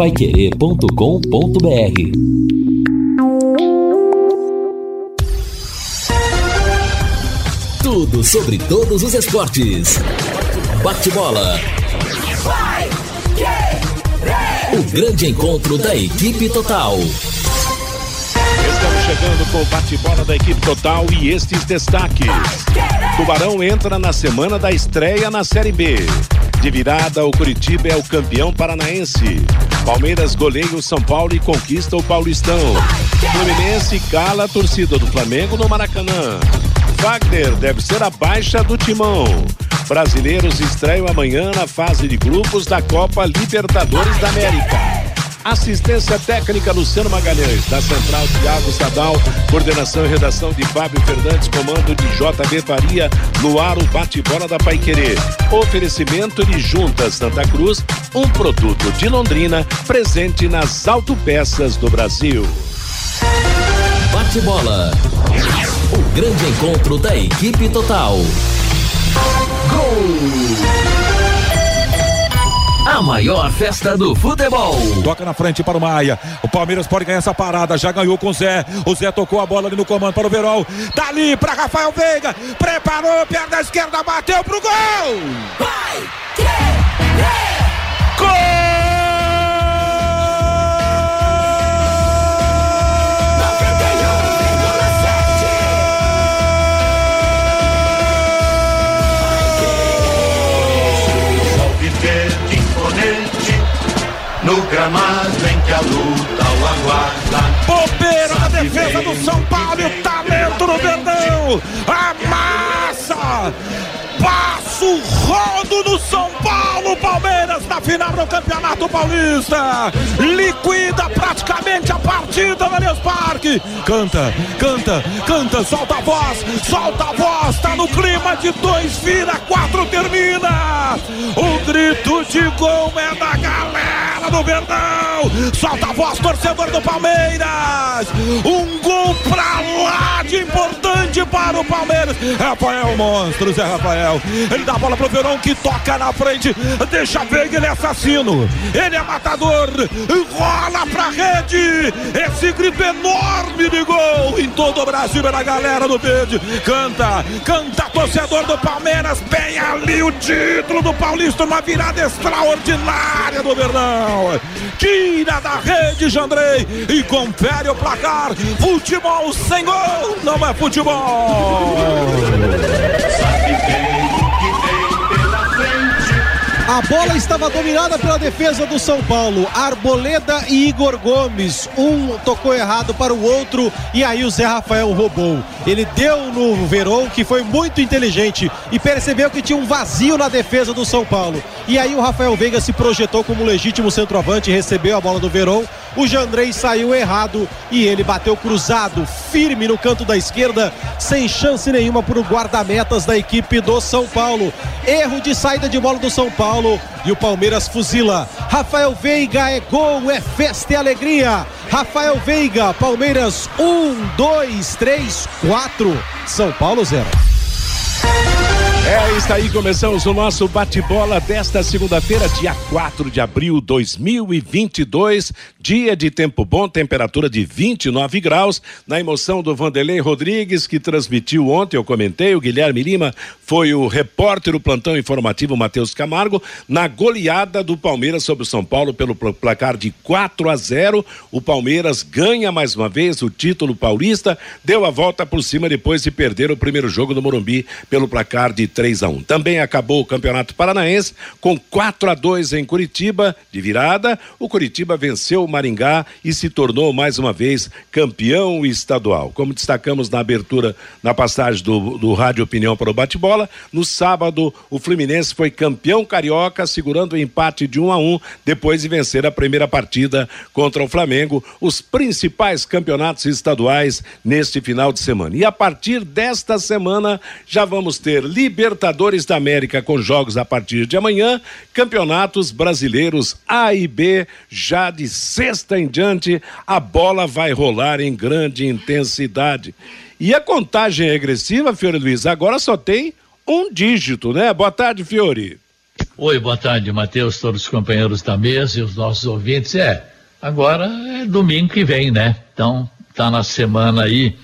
Paiquerê.com.br Tudo sobre todos os esportes. Bate-bola. O grande encontro da equipe total. Estamos chegando com o bate-bola da equipe total e estes destaques. Tubarão entra na semana da estreia na Série B. De virada, o Curitiba é o campeão paranaense. Palmeiras goleia o São Paulo e conquista o Paulistão. Fluminense cala a torcida do Flamengo no Maracanã. Wagner deve ser a baixa do timão. Brasileiros estreiam amanhã na fase de grupos da Copa Libertadores da América. Assistência técnica Luciano Magalhães, da Central Tiago Sadal, coordenação e redação de Fábio Fernandes, comando de JB Faria, no ar o bate-bola da Paiquerê. Oferecimento de Juntas Santa Cruz, um produto de Londrina, presente nas autopeças do Brasil. Bate-bola. O grande encontro da equipe total. Gol! A maior festa do futebol. Toca na frente para o Maia. O Palmeiras pode ganhar essa parada. Já ganhou com o Zé. O Zé tocou a bola ali no comando para o Verol. Dali para Rafael Veiga. Preparou, perna esquerda, bateu pro gol. Vai, querer. Gol! Do São Paulo, o talento no Verdão, a massa, passo rodo no São Paulo, Palmeiras na final do Campeonato Paulista, liquida praticamente a partida no Allianz Parque, canta, canta, canta, solta a voz, solta a voz, tá no clima de dois, vira, quatro, termina, o grito de gol é da galera do Verdão. Solta a voz, torcedor do Palmeiras. Um gol pra lá de importante para o Palmeiras. Rafael Monstro, Zé Rafael. Ele dá a bola pro Verão que toca na frente. Deixa ver ele é assassino. Ele é matador. Rola pra rede. Esse grito enorme de gol em todo o Brasil da galera do verde. Canta, canta torcedor do Palmeiras. Bem ali o título do Paulista. Uma virada extraordinária do Verdão. Tira da rede, Jandrei, e confere o placar. Futebol sem gol não é futebol. A bola estava dominada pela defesa do São Paulo. Arboleda e Igor Gomes. Um tocou errado para o outro e aí o Zé Rafael roubou. Ele deu no Verão, que foi muito inteligente e percebeu que tinha um vazio na defesa do São Paulo. E aí o Rafael Veiga se projetou como legítimo centroavante, recebeu a bola do Verão. O Jandrei saiu errado e ele bateu cruzado, firme no canto da esquerda, sem chance nenhuma para o guarda-metas da equipe do São Paulo. Erro de saída de bola do São Paulo e o Palmeiras fuzila. Rafael Veiga é gol, é festa e alegria. Rafael Veiga, Palmeiras, um, dois, três, quatro. São Paulo zero. É, está aí, começamos o nosso bate-bola desta segunda-feira, dia 4 de abril de 2022. Dia de tempo bom, temperatura de 29 graus. Na emoção do Vanderlei Rodrigues, que transmitiu ontem, eu comentei, o Guilherme Lima foi o repórter, o plantão informativo Matheus Camargo, na goleada do Palmeiras sobre o São Paulo pelo placar de 4 a 0. O Palmeiras ganha mais uma vez o título paulista, deu a volta por cima depois de perder o primeiro jogo do Morumbi pelo placar de 3 a 1. Também acabou o Campeonato Paranaense com 4 a 2 em Curitiba, de virada. O Curitiba venceu o Maringá e se tornou mais uma vez campeão estadual. Como destacamos na abertura, na passagem do, do Rádio Opinião para o Bate-Bola, no sábado o Fluminense foi campeão carioca, segurando o empate de 1 a 1 depois de vencer a primeira partida contra o Flamengo, os principais campeonatos estaduais neste final de semana. E a partir desta semana já vamos ter Libertadores da América com jogos a partir de amanhã, campeonatos brasileiros A e B já de sexta em diante, a bola vai rolar em grande intensidade. E a contagem regressiva, Fiore Luiz, agora só tem um dígito, né? Boa tarde, Fiore. Oi, boa tarde, Matheus, todos os companheiros da mesa e os nossos ouvintes. É, agora é domingo que vem, né? Então, tá na semana aí.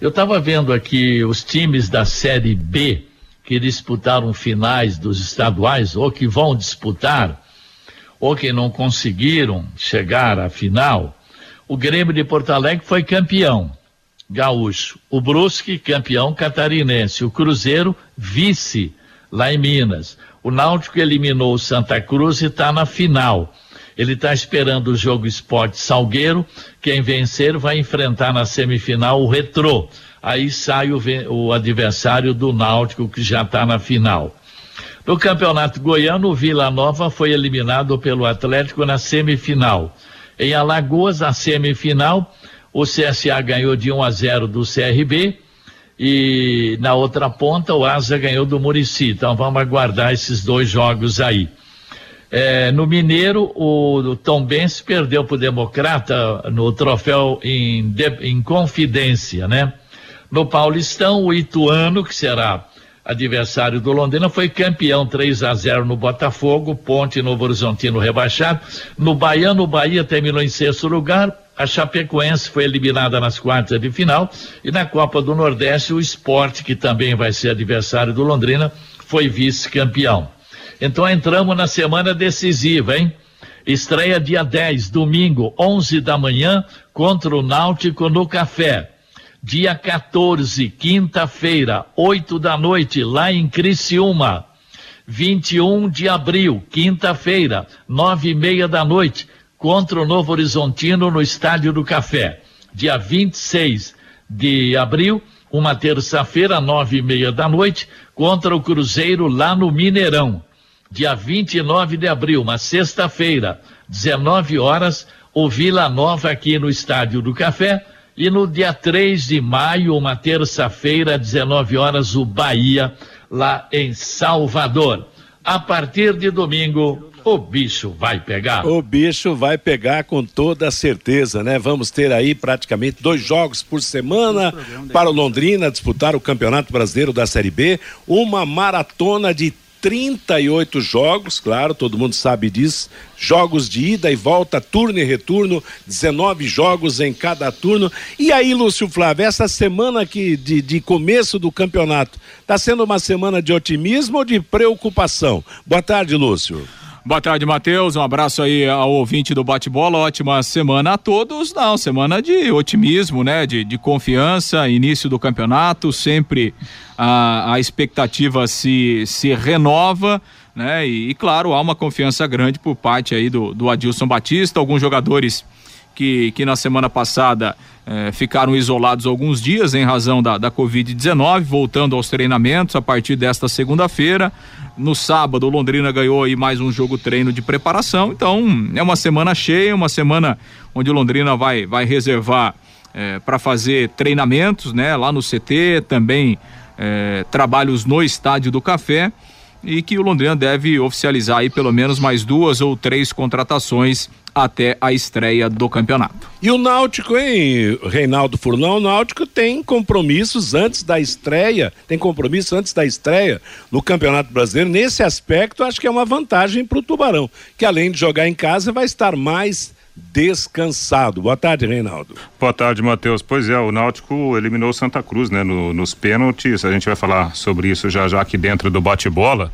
Eu estava vendo aqui os times da Série B que disputaram finais dos estaduais ou que vão disputar ou que não conseguiram chegar à final. O Grêmio de Porto Alegre foi campeão gaúcho. O Brusque, campeão catarinense. O Cruzeiro, vice lá em Minas. O Náutico eliminou o Santa Cruz e está na final. Ele está esperando o jogo Esporte Salgueiro. Quem vencer vai enfrentar na semifinal o Retrô. Aí sai o, o adversário do Náutico que já está na final. No Campeonato Goiano, o Vila Nova foi eliminado pelo Atlético na semifinal. Em Alagoas, a semifinal, o CSA ganhou de 1 a 0 do CRB e na outra ponta o Asa ganhou do Murici. Então vamos aguardar esses dois jogos aí. É, no Mineiro, o Tom Benz perdeu para o Democrata no troféu em, de, em confidência, né? No Paulistão, o Ituano, que será adversário do Londrina, foi campeão 3 a 0 no Botafogo, Ponte Novo Horizontino rebaixado. No Baiano, o Bahia terminou em sexto lugar, a Chapecoense foi eliminada nas quartas de final e na Copa do Nordeste o Esporte, que também vai ser adversário do Londrina, foi vice-campeão. Então entramos na semana decisiva, hein? Estreia dia 10, domingo, 11 da manhã, contra o Náutico no Café. Dia 14, quinta-feira, 8 da noite, lá em Criciúma. 21 de abril, quinta-feira, nove e meia da noite, contra o Novo Horizontino no Estádio do Café. Dia 26 de abril, uma terça-feira, nove e meia da noite, contra o Cruzeiro lá no Mineirão. Dia 29 de abril, uma sexta-feira, 19 horas, o Vila Nova aqui no Estádio do Café. E no dia 3 de maio, uma terça-feira, 19 horas, o Bahia, lá em Salvador. A partir de domingo, o bicho vai pegar. O bicho vai pegar com toda certeza, né? Vamos ter aí praticamente dois jogos por semana para o Londrina disputar o Campeonato Brasileiro da Série B, uma maratona de 38 jogos, claro, todo mundo sabe disso. Jogos de ida e volta, turno e retorno, 19 jogos em cada turno. E aí, Lúcio Flávio, essa semana aqui de, de começo do campeonato, está sendo uma semana de otimismo ou de preocupação? Boa tarde, Lúcio. Boa tarde, Matheus. Um abraço aí ao ouvinte do bate-bola. Ótima semana a todos. Não, semana de otimismo, né? De, de confiança, início do campeonato, sempre a, a expectativa se, se renova. Né? E, e, claro, há uma confiança grande por parte aí do, do Adilson Batista, alguns jogadores que, que na semana passada eh, ficaram isolados alguns dias em razão da, da Covid-19, voltando aos treinamentos a partir desta segunda-feira. No sábado, Londrina ganhou aí mais um jogo treino de preparação. Então, é uma semana cheia, uma semana onde Londrina vai, vai reservar eh, para fazer treinamentos, né? Lá no CT, também eh, trabalhos no Estádio do Café e que o Londrina deve oficializar aí pelo menos mais duas ou três contratações até a estreia do campeonato. E o Náutico, hein, Reinaldo Furlão? O Náutico tem compromissos antes da estreia, tem compromisso antes da estreia no Campeonato Brasileiro. Nesse aspecto, acho que é uma vantagem para o Tubarão, que além de jogar em casa, vai estar mais descansado. Boa tarde, Reinaldo. Boa tarde, Matheus. Pois é, o Náutico eliminou o Santa Cruz, né, no, nos pênaltis. A gente vai falar sobre isso já já aqui dentro do bate-bola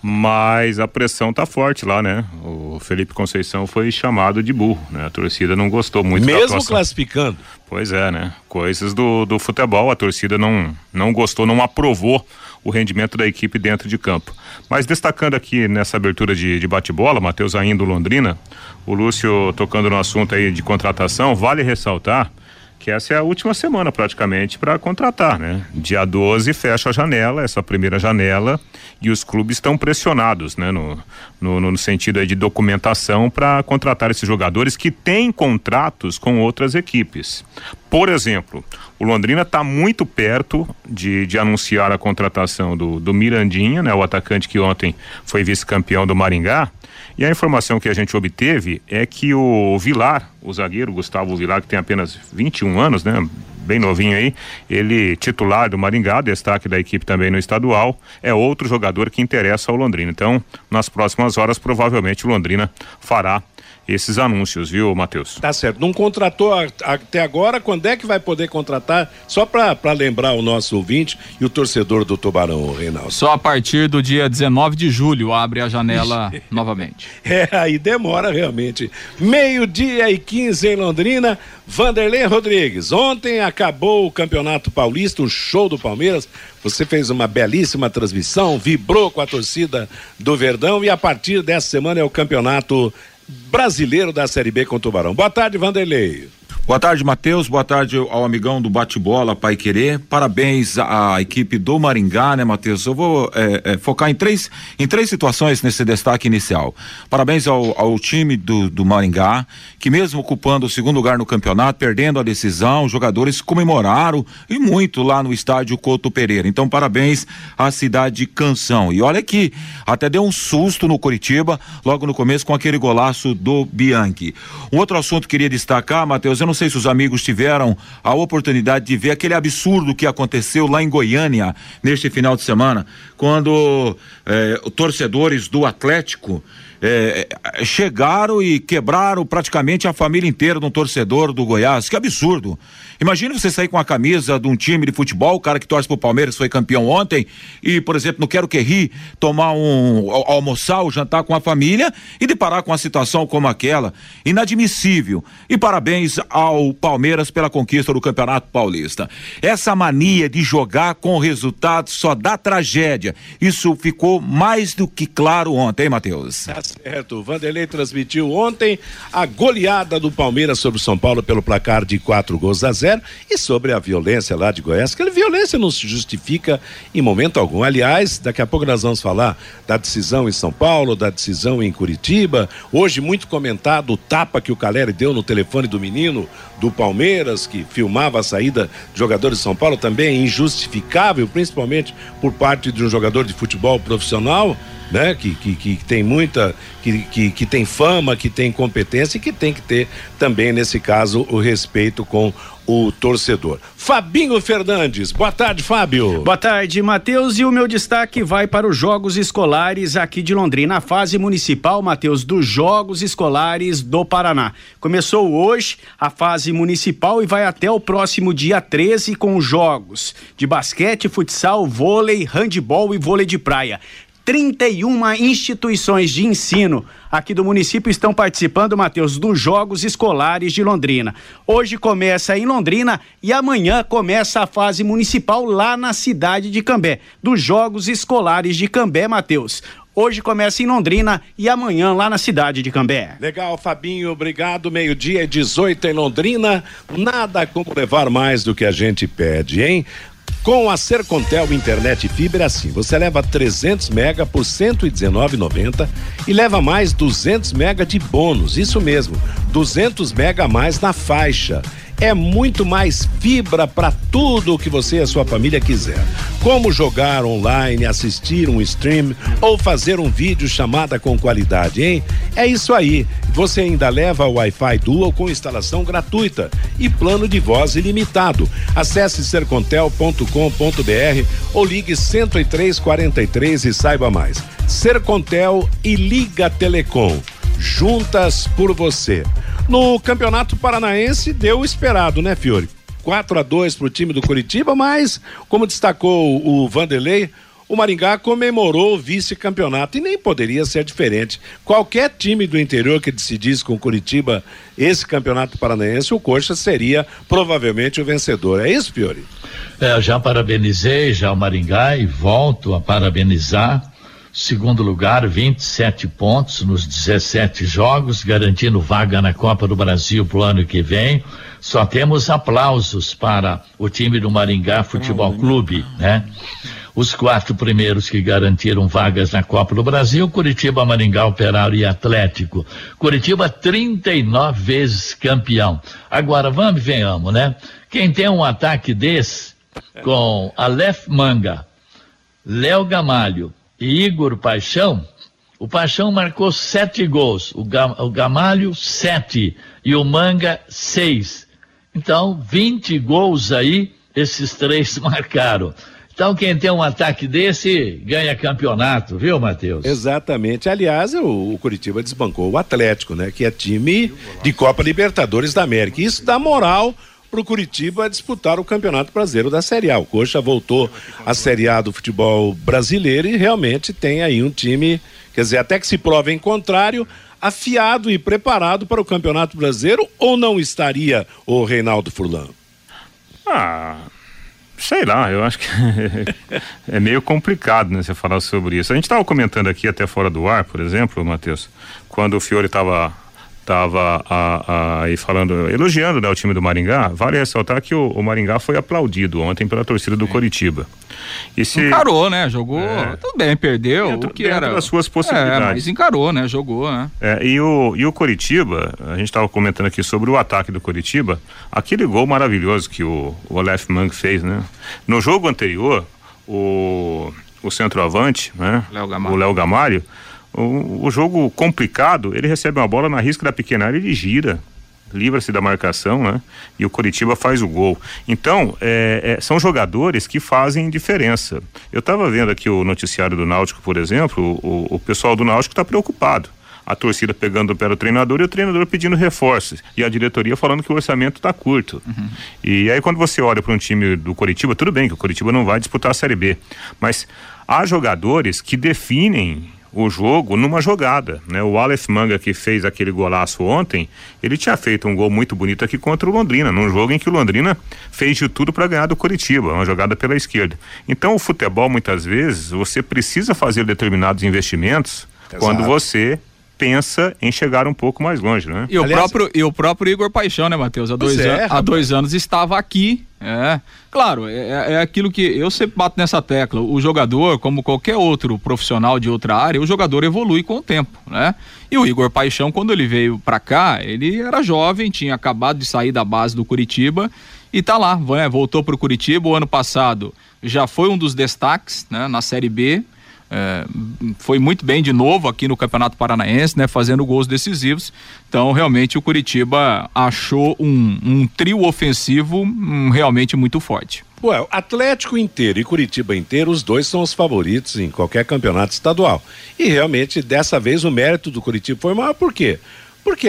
mas a pressão tá forte lá, né? O Felipe Conceição foi chamado de burro, né? A torcida não gostou muito Mesmo classificando. Pois é, né? Coisas do, do futebol, a torcida não, não gostou, não aprovou o rendimento da equipe dentro de campo. Mas destacando aqui nessa abertura de, de bate-bola, Matheus ainda Londrina, o Lúcio tocando no assunto aí de contratação, vale ressaltar que essa é a última semana praticamente para contratar, né? Dia 12 fecha a janela, essa primeira janela, e os clubes estão pressionados, né? No, no, no sentido de documentação para contratar esses jogadores que têm contratos com outras equipes. Por exemplo, o Londrina está muito perto de, de anunciar a contratação do, do Mirandinha, né? O atacante que ontem foi vice-campeão do Maringá, e a informação que a gente obteve é que o Vilar, o zagueiro Gustavo Vilar, que tem apenas 21 anos, né? bem novinho aí, ele titular do Maringá, destaque da equipe também no estadual, é outro jogador que interessa ao Londrina. Então, nas próximas horas, provavelmente o Londrina fará esses anúncios, viu, Matheus? Tá certo. Não contratou a, até agora, quando é que vai poder contratar? Só para lembrar o nosso ouvinte e o torcedor do Tubarão, Reinaldo. Só a partir do dia 19 de julho abre a janela novamente. É, aí demora realmente. Meio-dia e 15 em Londrina. Vanderlei Rodrigues, ontem acabou o Campeonato Paulista, o show do Palmeiras. Você fez uma belíssima transmissão, vibrou com a torcida do Verdão e a partir dessa semana é o Campeonato Brasileiro da Série B com o Tubarão. Boa tarde, Vanderlei. Boa tarde, Matheus. Boa tarde ao amigão do bate-bola Pai Querer. Parabéns à equipe do Maringá, né, Matheus? Eu vou é, é, focar em três, em três situações nesse destaque inicial. Parabéns ao, ao time do, do Maringá, que mesmo ocupando o segundo lugar no campeonato, perdendo a decisão, os jogadores comemoraram e muito lá no estádio Couto Pereira. Então, parabéns à cidade Canção. E olha que até deu um susto no Curitiba, logo no começo, com aquele golaço do Bianchi. Um outro assunto que queria destacar, Matheus, eu não sei se os amigos tiveram a oportunidade de ver aquele absurdo que aconteceu lá em Goiânia neste final de semana, quando eh, torcedores do Atlético é, chegaram e quebraram praticamente a família inteira de um torcedor do Goiás. Que absurdo! Imagina você sair com a camisa de um time de futebol, o cara que torce pro Palmeiras foi campeão ontem, e, por exemplo, no Quero Que Ri, tomar um. almoçar ou jantar com a família e deparar com uma situação como aquela. Inadmissível. E parabéns ao Palmeiras pela conquista do Campeonato Paulista. Essa mania de jogar com resultado só dá tragédia. Isso ficou mais do que claro ontem, hein, Matheus? Certo. O Vanderlei transmitiu ontem a goleada do Palmeiras sobre o São Paulo pelo placar de quatro gols a zero. E sobre a violência lá de Goiás, aquela violência não se justifica em momento algum. Aliás, daqui a pouco nós vamos falar da decisão em São Paulo, da decisão em Curitiba. Hoje, muito comentado o tapa que o Caleri deu no telefone do menino do Palmeiras, que filmava a saída de jogadores de São Paulo, também é injustificável, principalmente por parte de um jogador de futebol profissional né? Que, que, que tem muita, que, que, que tem fama, que tem competência e que tem que ter também, nesse caso, o respeito com o torcedor. Fabinho Fernandes, boa tarde, Fábio. Boa tarde, Matheus. E o meu destaque vai para os Jogos Escolares aqui de Londrina, a fase municipal, Matheus, dos Jogos Escolares do Paraná. Começou hoje a fase municipal e vai até o próximo dia 13 com jogos de basquete, futsal, vôlei, handebol e vôlei de praia. 31 instituições de ensino aqui do município estão participando, Matheus, dos Jogos Escolares de Londrina. Hoje começa em Londrina e amanhã começa a fase municipal lá na cidade de Cambé, dos Jogos Escolares de Cambé, Matheus. Hoje começa em Londrina e amanhã lá na cidade de Cambé. Legal, Fabinho, obrigado. Meio-dia e 18 em Londrina. Nada como levar mais do que a gente pede, hein? Com a Sercontel Internet Fibra assim, você leva 300 mega por 119,90 e leva mais 200 mega de bônus, isso mesmo, 200 mega a mais na faixa é muito mais fibra para tudo o que você e a sua família quiser. Como jogar online, assistir um stream ou fazer um vídeo chamada com qualidade, hein? É isso aí. Você ainda leva o Wi-Fi Dual com instalação gratuita e plano de voz ilimitado. Acesse sercontel.com.br ou ligue 10343 e saiba mais. Sercontel e Liga Telecom. Juntas por você. No Campeonato Paranaense deu o esperado, né, Fiore? 4 a 2 para o time do Curitiba, mas, como destacou o Vanderlei, o Maringá comemorou o vice-campeonato e nem poderia ser diferente. Qualquer time do interior que decidisse com Curitiba esse campeonato paranaense, o Coxa seria provavelmente o vencedor. É isso, Fiore? É, já parabenizei já o Maringá e volto a parabenizar Segundo lugar, 27 pontos nos 17 jogos, garantindo vaga na Copa do Brasil para o ano que vem. Só temos aplausos para o time do Maringá Futebol Clube, né? Os quatro primeiros que garantiram vagas na Copa do Brasil, Curitiba, Maringá, Operário e Atlético. Curitiba 39 vezes campeão. Agora vamos e venhamos, né? Quem tem um ataque desse com Aleph Manga, Léo Gamalho, e Igor Paixão, o Paixão marcou sete gols, o, Gamalho sete e o Manga seis. Então, 20 gols aí, esses três marcaram. Então, quem tem um ataque desse ganha campeonato, viu, Matheus? Exatamente. Aliás, o, o Curitiba desbancou o Atlético, né? Que é time de Copa Libertadores da América. Isso dá moral para o Curitiba disputar o Campeonato Brasileiro da Série A. O Coxa voltou à Série A do futebol brasileiro e realmente tem aí um time, quer dizer, até que se prove em contrário, afiado e preparado para o Campeonato Brasileiro ou não estaria o Reinaldo Furlan? Ah, sei lá, eu acho que é meio complicado, né, você falar sobre isso. A gente estava comentando aqui até fora do ar, por exemplo, Matheus, quando o Fiore estava estava aí falando, elogiando né, o time do Maringá, vale ressaltar que o, o Maringá foi aplaudido ontem pela torcida do Sim. Encarou, né? Jogou, é, tudo bem, perdeu, dentro, o que era... das suas possibilidades. É, mas encarou, né? Jogou, né? É, e, o, e o Coritiba, a gente estava comentando aqui sobre o ataque do Coritiba, aquele gol maravilhoso que o, o Aleph Mang fez, né? No jogo anterior, o, o centroavante, né? Léo o Léo Gamário, o, o jogo complicado, ele recebe uma bola na risca da pequena área ele gira livra-se da marcação, né? E o Coritiba faz o gol. Então, é, é, são jogadores que fazem diferença. Eu estava vendo aqui o noticiário do Náutico, por exemplo, o, o pessoal do Náutico está preocupado. A torcida pegando o pé do treinador e o treinador pedindo reforços. E a diretoria falando que o orçamento está curto. Uhum. E aí, quando você olha para um time do Coritiba, tudo bem que o Coritiba não vai disputar a Série B. Mas há jogadores que definem o jogo numa jogada, né? O Aleph Manga que fez aquele golaço ontem, ele tinha feito um gol muito bonito aqui contra o Londrina, num jogo em que o Londrina fez de tudo para ganhar do Curitiba, uma jogada pela esquerda. Então o futebol muitas vezes você precisa fazer determinados investimentos Exato. quando você pensa em chegar um pouco mais longe, né? E o, Aliás, próprio, e o próprio Igor Paixão, né, Matheus? Há, dois, é, há dois anos estava aqui. É, claro, é, é, é aquilo que eu sempre bato nessa tecla. O jogador, como qualquer outro profissional de outra área, o jogador evolui com o tempo, né? E o Igor Paixão, quando ele veio para cá, ele era jovem, tinha acabado de sair da base do Curitiba e tá lá, né? Voltou pro Curitiba o ano passado. Já foi um dos destaques, né, na Série B é, foi muito bem de novo aqui no Campeonato Paranaense, né, fazendo gols decisivos. Então, realmente, o Curitiba achou um, um trio ofensivo um, realmente muito forte. Ué, Atlético inteiro e Curitiba inteiro, os dois são os favoritos em qualquer campeonato estadual. E realmente, dessa vez, o mérito do Curitiba foi maior, por quê?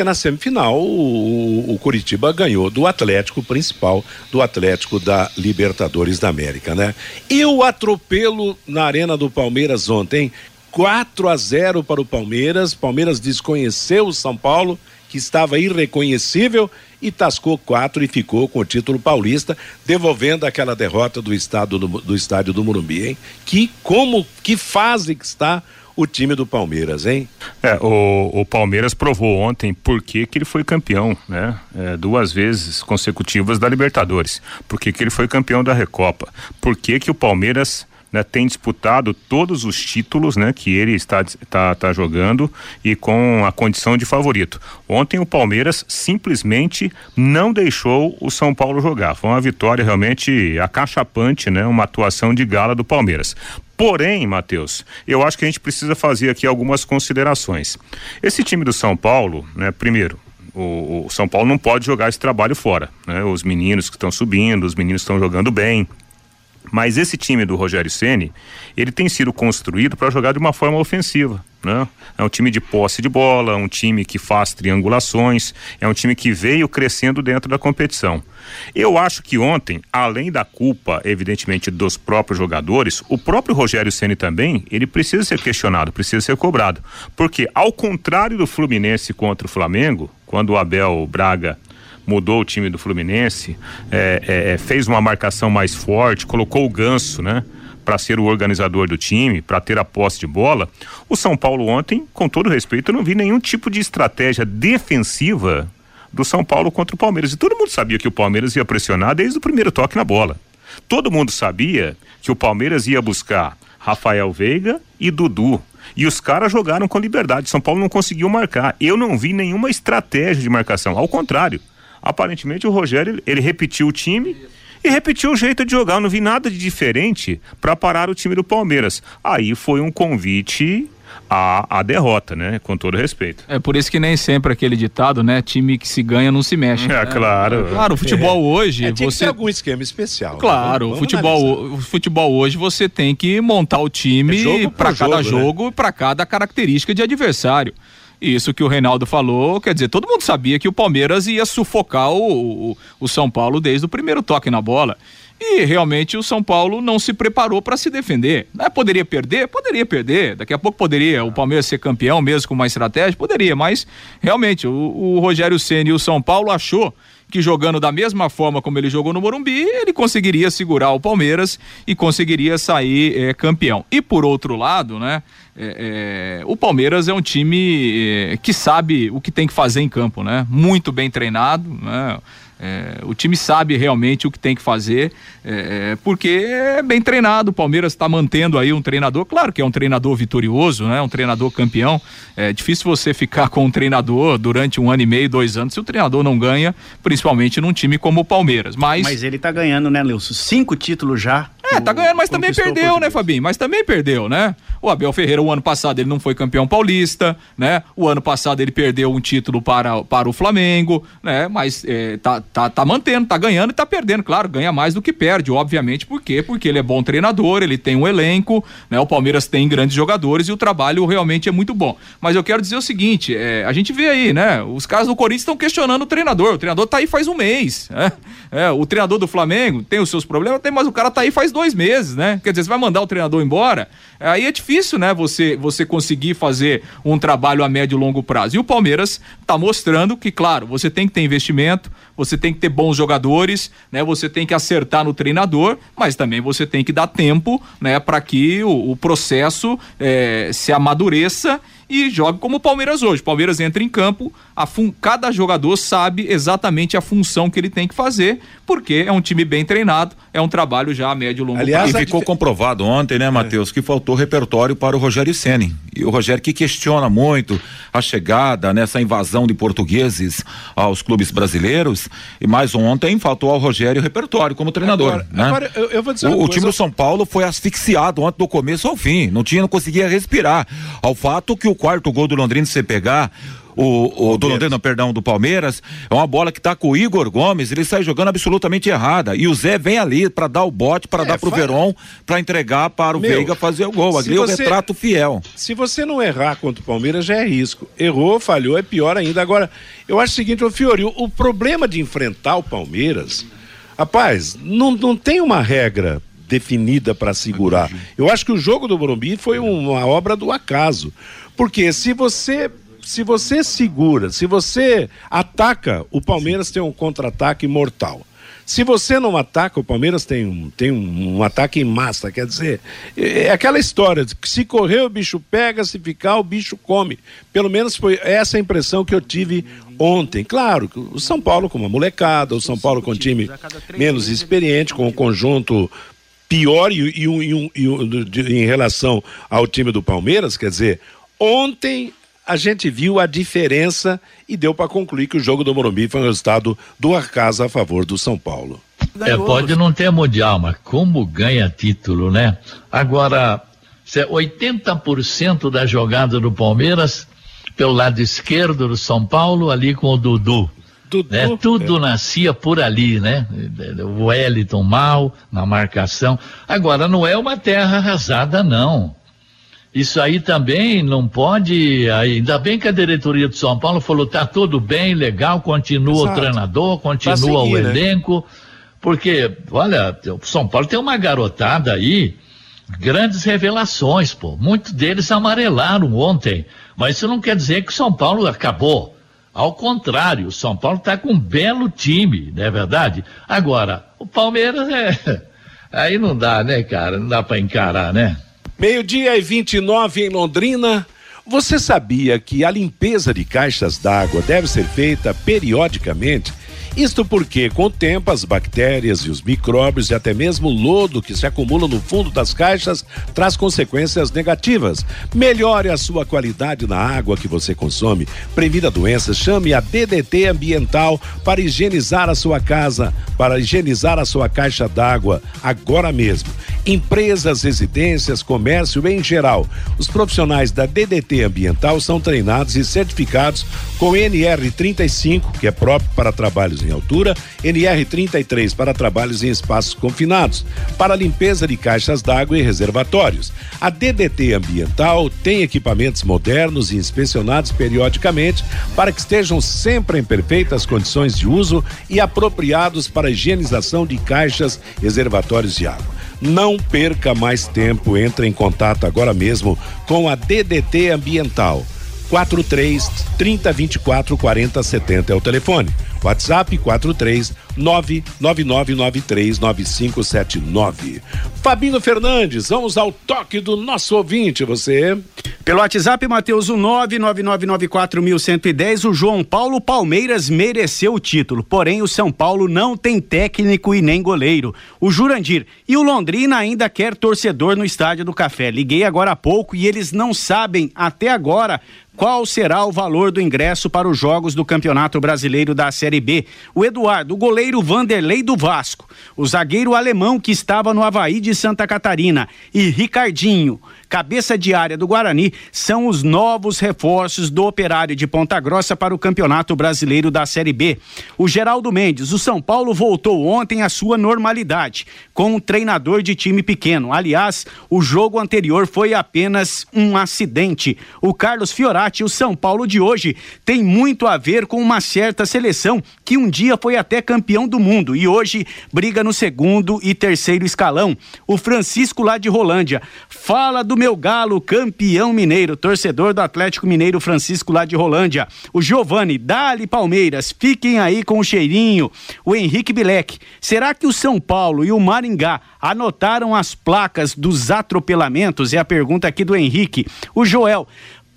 Na semifinal o, o, Curitiba ganhou do Atlético principal, do Atlético da Libertadores da América, né? E o atropelo na Arena do Palmeiras ontem, 4 a 0 para o Palmeiras. Palmeiras desconheceu o São Paulo, que estava irreconhecível, e tascou quatro e ficou com o título paulista, devolvendo aquela derrota do estado do, do estádio do Morumbi, hein? Que como que fase que está o time do Palmeiras, hein? É, o, o Palmeiras provou ontem por que, que ele foi campeão, né? É, duas vezes consecutivas da Libertadores. Por que, que ele foi campeão da Recopa? Por que, que o Palmeiras né, tem disputado todos os títulos né, que ele está, está, está jogando e com a condição de favorito. Ontem o Palmeiras simplesmente não deixou o São Paulo jogar. Foi uma vitória realmente acachapante, né, uma atuação de gala do Palmeiras. Porém, Matheus, eu acho que a gente precisa fazer aqui algumas considerações. Esse time do São Paulo, né, primeiro, o, o São Paulo não pode jogar esse trabalho fora. Né? Os meninos que estão subindo, os meninos estão jogando bem. Mas esse time do Rogério Ceni, ele tem sido construído para jogar de uma forma ofensiva. Né? É um time de posse de bola, um time que faz triangulações, é um time que veio crescendo dentro da competição. Eu acho que ontem, além da culpa, evidentemente, dos próprios jogadores, o próprio Rogério Ceni também, ele precisa ser questionado, precisa ser cobrado. Porque, ao contrário do Fluminense contra o Flamengo, quando o Abel Braga mudou o time do Fluminense, é, é, é fez uma marcação mais forte, colocou o ganso, né? Para ser o organizador do time, para ter a posse de bola. O São Paulo ontem, com todo respeito, eu não vi nenhum tipo de estratégia defensiva do São Paulo contra o Palmeiras. E todo mundo sabia que o Palmeiras ia pressionar desde o primeiro toque na bola. Todo mundo sabia que o Palmeiras ia buscar Rafael Veiga e Dudu. E os caras jogaram com liberdade. São Paulo não conseguiu marcar. Eu não vi nenhuma estratégia de marcação. Ao contrário, aparentemente o Rogério ele repetiu o time e repetiu o jeito de jogar. Eu não vi nada de diferente para parar o time do Palmeiras. Aí foi um convite a, a derrota, né? Com todo respeito. É por isso que nem sempre aquele ditado, né? Time que se ganha não se mexe. É, né? claro. Claro, o futebol hoje. É, tinha você que ter algum esquema especial. né? Claro, o futebol, analisar. o futebol hoje você tem que montar o É time por para cada jogo, né? jogo e para cada característica de adversário. Isso que o Reinaldo falou, quer dizer, todo mundo sabia que o Palmeiras ia sufocar o, o, o São Paulo desde o primeiro toque na bola. E realmente o São Paulo não se preparou para se defender. Né? Poderia perder? Poderia perder. Daqui a pouco poderia o Palmeiras ser campeão mesmo com uma estratégia? Poderia, mas realmente o, o Rogério Ceni e o São Paulo achou que jogando da mesma forma como ele jogou no Morumbi, ele conseguiria segurar o Palmeiras e conseguiria sair eh, campeão. E por outro lado, né, eh, eh, o Palmeiras é um time que sabe o que tem que fazer em campo, né? Muito bem treinado, né? É, o time sabe realmente o que tem que fazer, é, é, porque é bem treinado. O Palmeiras está mantendo aí um treinador, claro que é um treinador vitorioso, né? Um treinador campeão. É difícil você ficar com um treinador durante um ano e meio, dois anos, se o treinador não ganha, principalmente num time como o Palmeiras. Mas, Mas ele tá ganhando, né, Lilson? Cinco títulos já. É, tá ganhando, mas também perdeu, né, Fabinho? Mas também perdeu, né? O Abel Ferreira, o ano passado, ele não foi campeão paulista, né? O ano passado ele perdeu um título para, para o Flamengo, né? Mas é, tá, tá, tá mantendo, tá ganhando e tá perdendo. Claro, ganha mais do que perde, obviamente. Por quê? Porque ele é bom treinador, ele tem um elenco, né? O Palmeiras tem grandes jogadores e o trabalho realmente é muito bom. Mas eu quero dizer o seguinte: é, a gente vê aí, né? Os caras do Corinthians estão questionando o treinador. O treinador tá aí faz um mês. né? É, o treinador do Flamengo tem os seus problemas, tem, mas o cara tá aí faz dois meses, né? Quer dizer, você vai mandar o treinador embora, aí é difícil, né? Você, você conseguir fazer um trabalho a médio e longo prazo. E o Palmeiras tá mostrando que, claro, você tem que ter investimento, você tem que ter bons jogadores, né? Você tem que acertar no treinador, mas também você tem que dar tempo, né? Para que o, o processo eh, se amadureça e jogue como o Palmeiras hoje. O Palmeiras entra em campo, a fun- cada jogador sabe exatamente a função que ele tem que fazer, porque é um time bem treinado, é um trabalho já a médio e longo e prazo. ficou comprovado ontem, né, Matheus, que faltou repertório para o Rogério Ceni. E o Rogério que questiona muito a chegada nessa invasão de portugueses aos clubes brasileiros. E mais ontem faltou ao Rogério repertório como treinador. Agora- né? agora eu- eu vou dizer o, uma o time do São Paulo foi asfixiado ontem do começo ao fim. Não tinha, não conseguia respirar. Ao fato que o quarto gol do Londrina, se você pegar. O, o do Londrina, perdão, do Palmeiras, é uma bola que tá com o Igor Gomes, ele sai jogando absolutamente errada. E o Zé vem ali para dar o bote, para É, dar pro fa- Veron, para entregar para o Meu, Veiga fazer o gol. Ali é o retrato fiel. Se você não errar contra o Palmeiras, já é risco. Errou, falhou, é pior ainda. Agora, eu acho o seguinte, ô Fiori, o, o problema de enfrentar o Palmeiras, rapaz, não, não tem uma regra definida para segurar. Eu acho que o jogo do Morumbi foi uma obra do acaso. Porque se você se você segura, se você ataca, o Palmeiras tem um contra-ataque mortal. Se você não ataca, o Palmeiras tem um, tem um, um ataque em massa, quer dizer, é é aquela história de que se correr o bicho pega, se ficar o bicho come. Pelo menos foi essa a impressão que eu tive ontem. Claro, o São Paulo com uma molecada, o São Paulo com um time menos experiente, com um conjunto pior e, e um- e um- e um- em relação ao time do Palmeiras, quer dizer, ontem a gente viu a diferença e deu para concluir que o jogo do Morumbi foi um resultado do acaso a favor do São Paulo. É, pode não ter mundial, mas como ganha título, né? Agora, cê- 80% da jogada do Palmeiras pelo lado esquerdo do São Paulo, ali com o Dudu. né? Tudo nascia por ali, né? O Wellington mal na marcação. Agora, não é uma terra arrasada, não. Isso aí também não pode. Ainda bem que a diretoria do São Paulo falou: tá tudo bem, legal, continua Exato. o treinador, continua Pra o seguir, né? elenco. Porque, olha, o São Paulo tem uma garotada aí, grandes revelações, pô. Muitos deles amarelaram ontem. Mas isso não quer dizer que o São Paulo acabou. Ao contrário, o São Paulo está com um belo time, não é verdade? Agora, o Palmeiras é. Aí não dá, né, cara? Não dá para encarar, né? Meio-dia e 29 em Londrina. Você sabia que a limpeza de caixas d'água deve ser feita periodicamente? Isto porque, com o tempo, as bactérias e os micróbios e até mesmo o lodo que se acumula no fundo das caixas traz consequências negativas. Melhore a sua qualidade na água que você consome. Previna doenças, chame a DDT Ambiental para higienizar a sua casa. para higienizar a sua caixa d'água agora mesmo. Empresas, residências, comércio em geral. Os profissionais da DDT Ambiental são treinados e certificados com NR35, que é próprio para trabalhos em altura, NR33 para trabalhos em espaços confinados, para limpeza de caixas d'água e reservatórios. A DDT Ambiental tem equipamentos modernos e inspecionados periodicamente para que estejam sempre em perfeitas condições de uso e apropriados para a higienização de caixas reservatórios de água. Não perca mais tempo, entre em contato agora mesmo com a DDT Ambiental. 43 30 24 40 70 é o telefone. WhatsApp 43 999939579. Fabinho Fernandes, vamos ao toque do nosso ouvinte, você. Pelo WhatsApp, Matheus, o 99994110, o João Paulo Palmeiras mereceu o título, porém o São Paulo não tem técnico e nem goleiro. O Jurandir e o Londrina ainda quer torcedor no Estádio do Café. Liguei agora há pouco e eles não sabem até agora qual será o valor do ingresso para os jogos do Campeonato Brasileiro da Série B. O Eduardo, o goleiro Vanderlei do Vasco, o zagueiro alemão que estava no Havaí de Santa Catarina e Ricardinho, cabeça de área do Guarani, são os novos reforços do Operário de Ponta Grossa para o Campeonato Brasileiro da Série B. O Geraldo Mendes, o São Paulo voltou ontem à sua normalidade, com um treinador de time pequeno. Aliás, o jogo anterior foi apenas um acidente. O Carlos Fiorati, o São Paulo de hoje, tem muito a ver com uma certa que um dia foi até campeão do mundo e hoje briga no segundo e terceiro escalão. O Francisco lá de Rolândia fala do meu galo, campeão mineiro, torcedor do Atlético Mineiro Francisco lá de Rolândia. O Giovanni, Dali Palmeiras, fiquem aí com o cheirinho. O Henrique Bilek, será que o São Paulo e o Maringá anotaram as placas dos atropelamentos? É a pergunta aqui do Henrique. O Joel,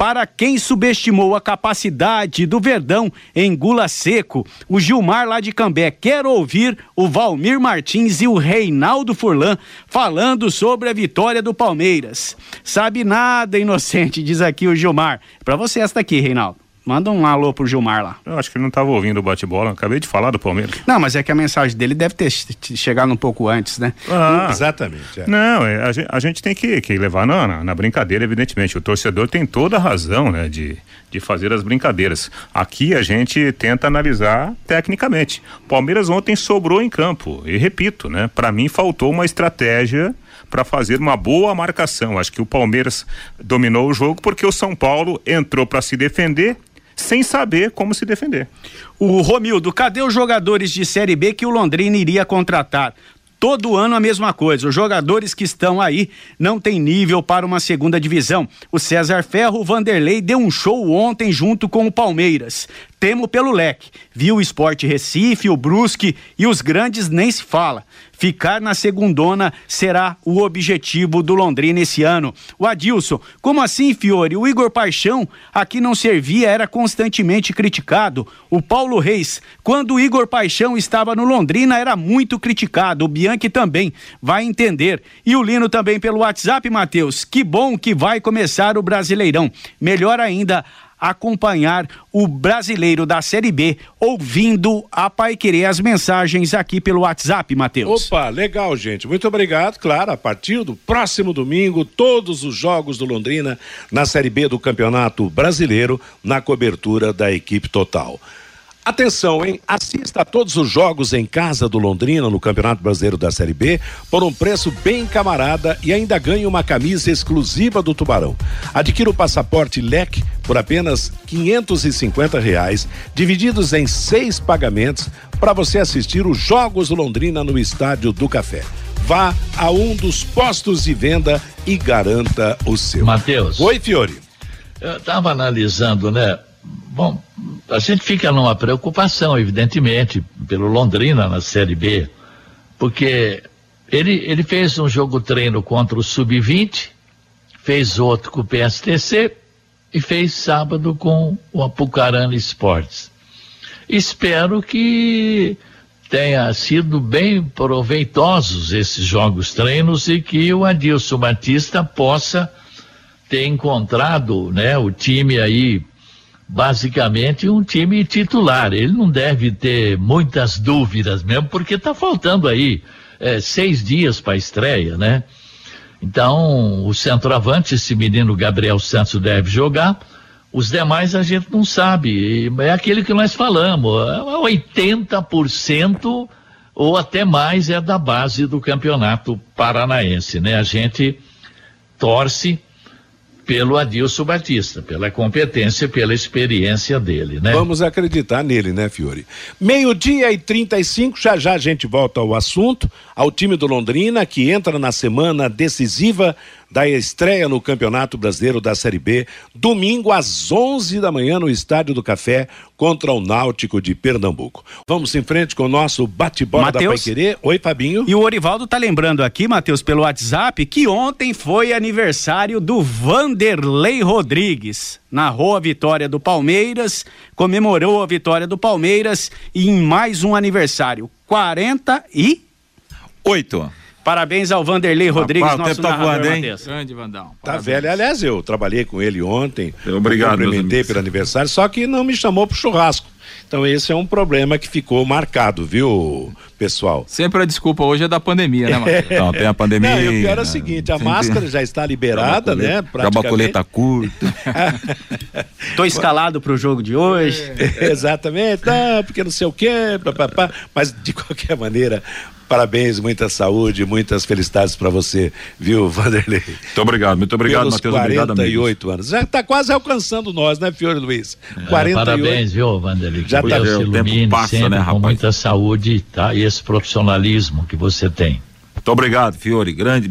para quem subestimou a capacidade do Verdão em Gula Seco, o Gilmar lá de Cambé quer ouvir o Valmir Martins e o Reinaldo Furlan falando sobre a vitória do Palmeiras. Sabe nada, inocente, diz aqui o Gilmar. Para você esta aqui, Reinaldo. Manda um alô pro Gilmar lá. Eu acho que ele não estava ouvindo o bate-bola. Acabei de falar do Palmeiras. Não, mas é que a mensagem dele deve ter chegado um pouco antes, né? Ah, Exatamente. é. Não, é, a, gente, a gente tem que, que levar na, na, na brincadeira, evidentemente. O torcedor tem toda a razão, né, de, de fazer as brincadeiras. Aqui a gente tenta analisar tecnicamente. Palmeiras ontem sobrou em campo. E repito, né, para mim faltou uma estratégia para fazer uma boa marcação. Acho que o Palmeiras dominou o jogo porque o São Paulo entrou para se defender sem saber como se defender. O Romildo, cadê os jogadores de Série B que o Londrina iria contratar? Todo ano a mesma coisa. Os jogadores que estão aí não têm nível para uma segunda divisão. O César Ferro, o Vanderlei, deu um show ontem junto com o Palmeiras. Temo pelo leque. Viu o Esporte Recife, o Brusque e os grandes nem se fala. Ficar na segundona será o objetivo do Londrina esse ano. O Adilson, como assim, Fiore? O Igor Paixão aqui não servia, era constantemente criticado. O Paulo Reis, quando o Igor Paixão estava no Londrina, era muito criticado. O Bianchi também vai entender. E o Lino também pelo WhatsApp, Matheus. Que bom que vai começar o Brasileirão. Melhor ainda, acompanhar o brasileiro da Série B, ouvindo a Pai Querer as mensagens aqui pelo WhatsApp, Matheus. Opa, legal, gente. Muito obrigado. Claro, a partir do próximo domingo, todos os jogos do Londrina na Série B do Campeonato Brasileiro, na cobertura da equipe total. Atenção, hein? Assista a todos os jogos em casa do Londrina no Campeonato Brasileiro da Série B por um preço bem camarada e ainda ganhe uma camisa exclusiva do Tubarão. Adquira o passaporte LEC por apenas 550 reais, divididos em seis pagamentos para você assistir os jogos do Londrina no Estádio do Café. Vá a um dos postos de venda e garanta o seu. Matheus. Oi, Fiore. Eu estava analisando, né? Bom, a gente fica numa preocupação, evidentemente, pelo Londrina na Série B, porque ele, ele fez um jogo treino contra o Sub-20, fez outro com o PSTC e fez sábado com o Apucarana Esportes. Espero que tenha sido bem proveitosos esses jogos treinos e que o Adilson Batista possa ter encontrado né, o time aí basicamente um time titular. Ele não deve ter muitas dúvidas mesmo, porque está faltando aí é, seis dias para a estreia, né? Então, o centroavante, esse menino Gabriel Santos deve jogar. Os demais a gente não sabe. É aquele que nós falamos. 80% ou até mais é da base do campeonato paranaense, né? A gente torce pelo Adilson Batista, pela competência, pela experiência dele, né? Vamos acreditar nele, né, Fiore? Meio-dia e 35, já já a gente volta ao assunto, ao time do Londrina, que entra na semana decisiva da estreia no Campeonato Brasileiro da Série B, domingo às 11 da manhã no Estádio do Café contra o Náutico de Pernambuco. Vamos em frente com o nosso bate-bola da Paiquerê. Oi, Fabinho. E o Orivaldo tá lembrando aqui, Matheus, pelo WhatsApp, que ontem foi aniversário do Vanderlei Rodrigues. Narrou a vitória do Palmeiras, comemorou a vitória do Palmeiras e em mais um aniversário. 48. Parabéns ao Vanderlei Rodrigues, Rapaz, o nosso tempo tá narrador, voando, hein? Matheus. Grande Vandão. Tá Parabéns. velho. Aliás, eu trabalhei com ele ontem. Obrigado, Cumprimentei pelo aniversário, só que não me chamou pro churrasco. Então esse é um problema que ficou marcado, viu, pessoal? Sempre a desculpa hoje é da pandemia, né, Matheus? Não, tem a pandemia. Não, e o pior é o seguinte, a Sempre- máscara já está liberada, né? Jabacoleta curta. Tô escalado pro jogo de hoje. Exatamente, não, porque não sei o quê, papapá. mas de qualquer maneira, parabéns, muita saúde, muitas felicidades para você, viu, Vanderlei? Muito obrigado, muito obrigado, Pelos Matheus. Obrigado, amigos. 48 anos. Já está quase alcançando nós, né, Fiore Luiz? 48. É, Parabéns, viu, Vanderlei? Já tá- Deus o te tempo passa, sempre né, com rapaz? muita saúde tá? e esse profissionalismo que você tem. Muito obrigado, Fiore. Grande,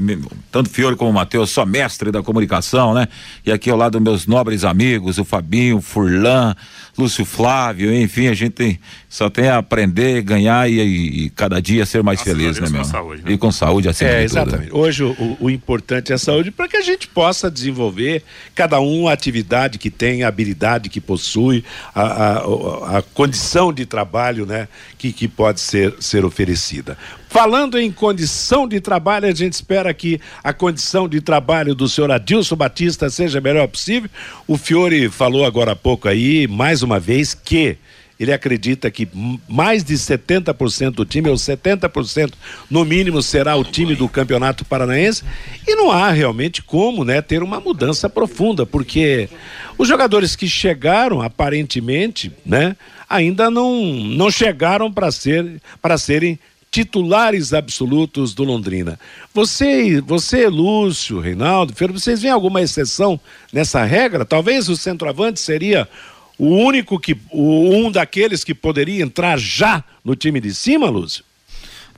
tanto Fiore como o Matheus, só mestre da comunicação, né? E aqui ao lado dos meus nobres amigos, o Fabinho, o Furlan, Lúcio Flávio, enfim, a gente tem- só tem a aprender, ganhar e, e- e cada dia ser mais Graças a feliz, né, com meu? saúde, né? E com saúde acima É, de tudo. exatamente. Hoje o, o- importante é a saúde para que a gente possa desenvolver cada um a atividade que tem, a habilidade que possui, a, a- a condição de trabalho né, que, que pode ser, ser oferecida. Falando em condição de trabalho, a gente espera que a condição de trabalho do senhor Adilson Batista seja a melhor possível. O Fiore falou agora há pouco aí, mais uma vez, que ele acredita que mais de 70% do time, ou 70% no mínimo, será o time do Campeonato Paranaense. E não há realmente como né, ter uma mudança profunda, porque os jogadores que chegaram, aparentemente, né, ainda não, não chegaram para ser, para serem titulares absolutos do Londrina. Você, você, Lúcio, Reinaldo, Ferro, vocês veem alguma exceção nessa regra? Talvez o centroavante seria o único que, o, um daqueles que poderia entrar já no time de cima, Lúcio?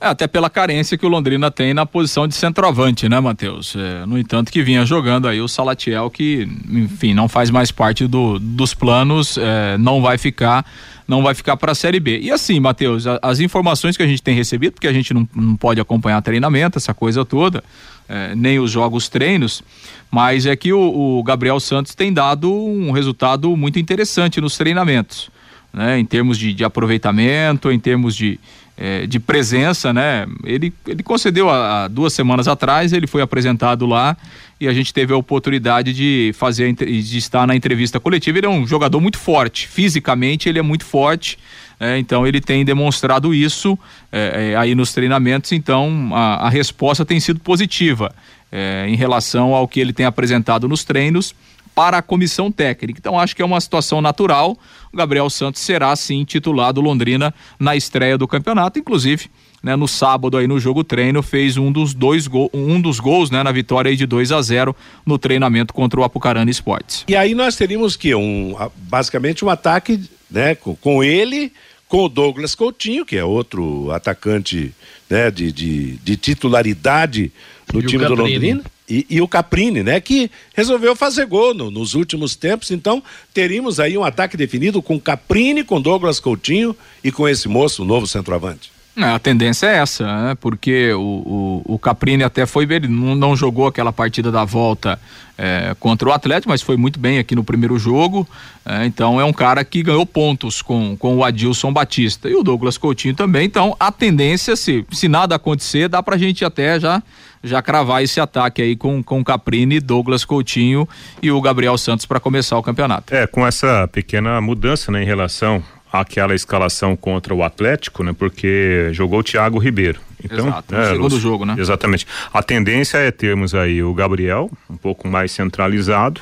É, até pela carência que o Londrina tem na posição de centroavante, né, Matheus? É, no entanto, que vinha jogando aí o Salatiel, que, enfim, não faz mais parte do, dos planos, é, não vai ficar, não vai ficar para a Série B. E assim, Matheus, as informações que a gente tem recebido, porque a gente não, não pode acompanhar treinamento, essa coisa toda, é, nem os jogos treinos, mas é que o, o Gabriel Santos tem dado um resultado muito interessante nos treinamentos né, em termos de, de aproveitamento, em termos de, eh, de presença, né? Ele, ele concedeu há, duas semanas atrás, ele foi apresentado lá e a gente teve a oportunidade de fazer de estar na entrevista coletiva. Ele é um jogador muito forte, fisicamente ele é muito forte. né, então ele tem demonstrado isso eh, eh, aí nos treinamentos, então a, a resposta tem sido positiva eh, em relação ao que ele tem apresentado nos treinos para a comissão técnica. Então acho que é uma situação natural. O Gabriel Santos será sim titular do Londrina na estreia do campeonato, inclusive. Né, no sábado aí no jogo treino fez um dos dois gol, um dos gols né, na vitória aí de 2 a 0 no treinamento contra o Apucarana Esportes. E aí nós teríamos que um, basicamente um ataque, né, com, com ele, com o Douglas Coutinho, que é outro atacante, né, de, de, de titularidade no E time do. Londrina. E, e o Caprini, né, que resolveu fazer gol no- nos últimos tempos. Então, teríamos aí um ataque definido com Caprini, com Douglas Coutinho e com esse moço, o novo centroavante. É, a tendência é essa, né? Porque o, o, o Caprini até foi ele não, não jogou aquela partida da volta é, contra o Atlético, mas foi muito bem aqui no primeiro jogo. é, então é um cara que ganhou pontos com, com o Adilson Batista e o Douglas Coutinho também. Então a tendência, se, se nada acontecer, dá pra gente até já já cravar esse ataque aí com com Caprini, Douglas Coutinho e o Gabriel Santos para começar o campeonato. É, com essa pequena mudança né, em relação àquela escalação contra o Atlético, né? Porque jogou o Thiago Ribeiro. Então, Exato, é, no segundo os- jogo, né? Exatamente. A tendência é termos aí o Gabriel um pouco mais centralizado,